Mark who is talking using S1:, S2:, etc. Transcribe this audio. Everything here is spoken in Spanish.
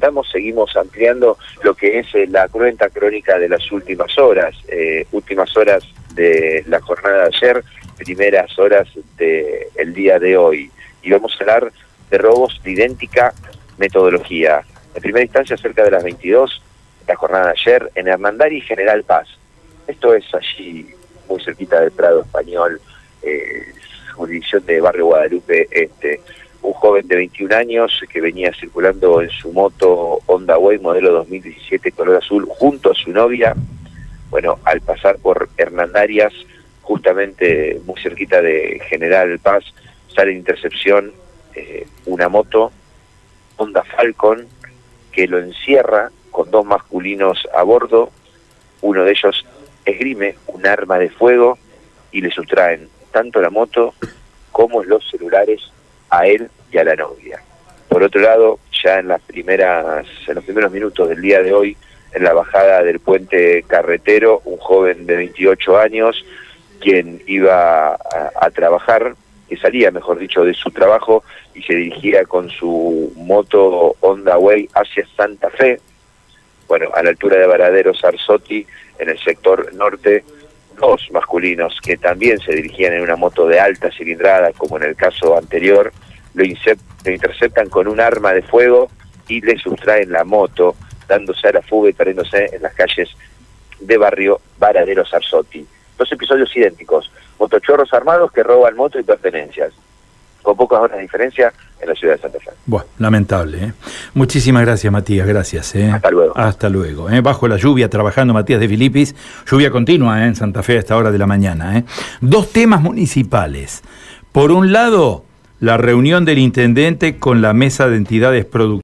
S1: presentamos, seguimos ampliando lo que es eh, la cruenta crónica de las últimas horas, eh, últimas horas de la jornada de ayer, primeras horas del día de hoy. Y vamos a hablar de robos de idéntica metodología. En primera instancia, cerca de las 22, la jornada de ayer, en Hermandari y General Paz. Esto es allí, muy cerquita del Prado Español, eh, jurisdicción de Barrio Guadalupe Este de 21 años que venía circulando en su moto Honda Way modelo 2017 color azul junto a su novia. Bueno, al pasar por Hernandarias, justamente muy cerquita de General Paz, sale en intercepción eh, una moto Honda Falcon que lo encierra con dos masculinos a bordo. Uno de ellos esgrime un arma de fuego y le sustraen tanto la moto como los celulares a él y a la novia. Por otro lado, ya en las primeras, en los primeros minutos del día de hoy, en la bajada del puente carretero, un joven de 28 años, quien iba a, trabajar, que salía, mejor dicho, de su trabajo y se dirigía con su moto Honda Way hacia Santa Fe, bueno, a la altura de Varadero Sarzotti, en el sector norte, dos masculinos que también se dirigían en una moto de alta cilindrada, como en el caso anterior, lo, interceptan con un arma de fuego y le sustraen la moto, dándose a la fuga y perdiéndose en las calles de barrio Varadero Sarzotti. Dos episodios idénticos, motochorros armados que roban moto y pertenencias, con pocas horas de diferencia en la ciudad de Santa Fe.
S2: Bueno, lamentable. ¿eh? Muchísimas gracias, Matías, gracias. ¿eh?
S1: Hasta luego.
S2: Hasta luego. ¿eh? Bajo la lluvia, trabajando Matías de Filipis, lluvia continua en Santa Fe a esta hora de la mañana. Dos temas municipales. Por un lado, la reunión del intendente con la mesa de entidades productivas.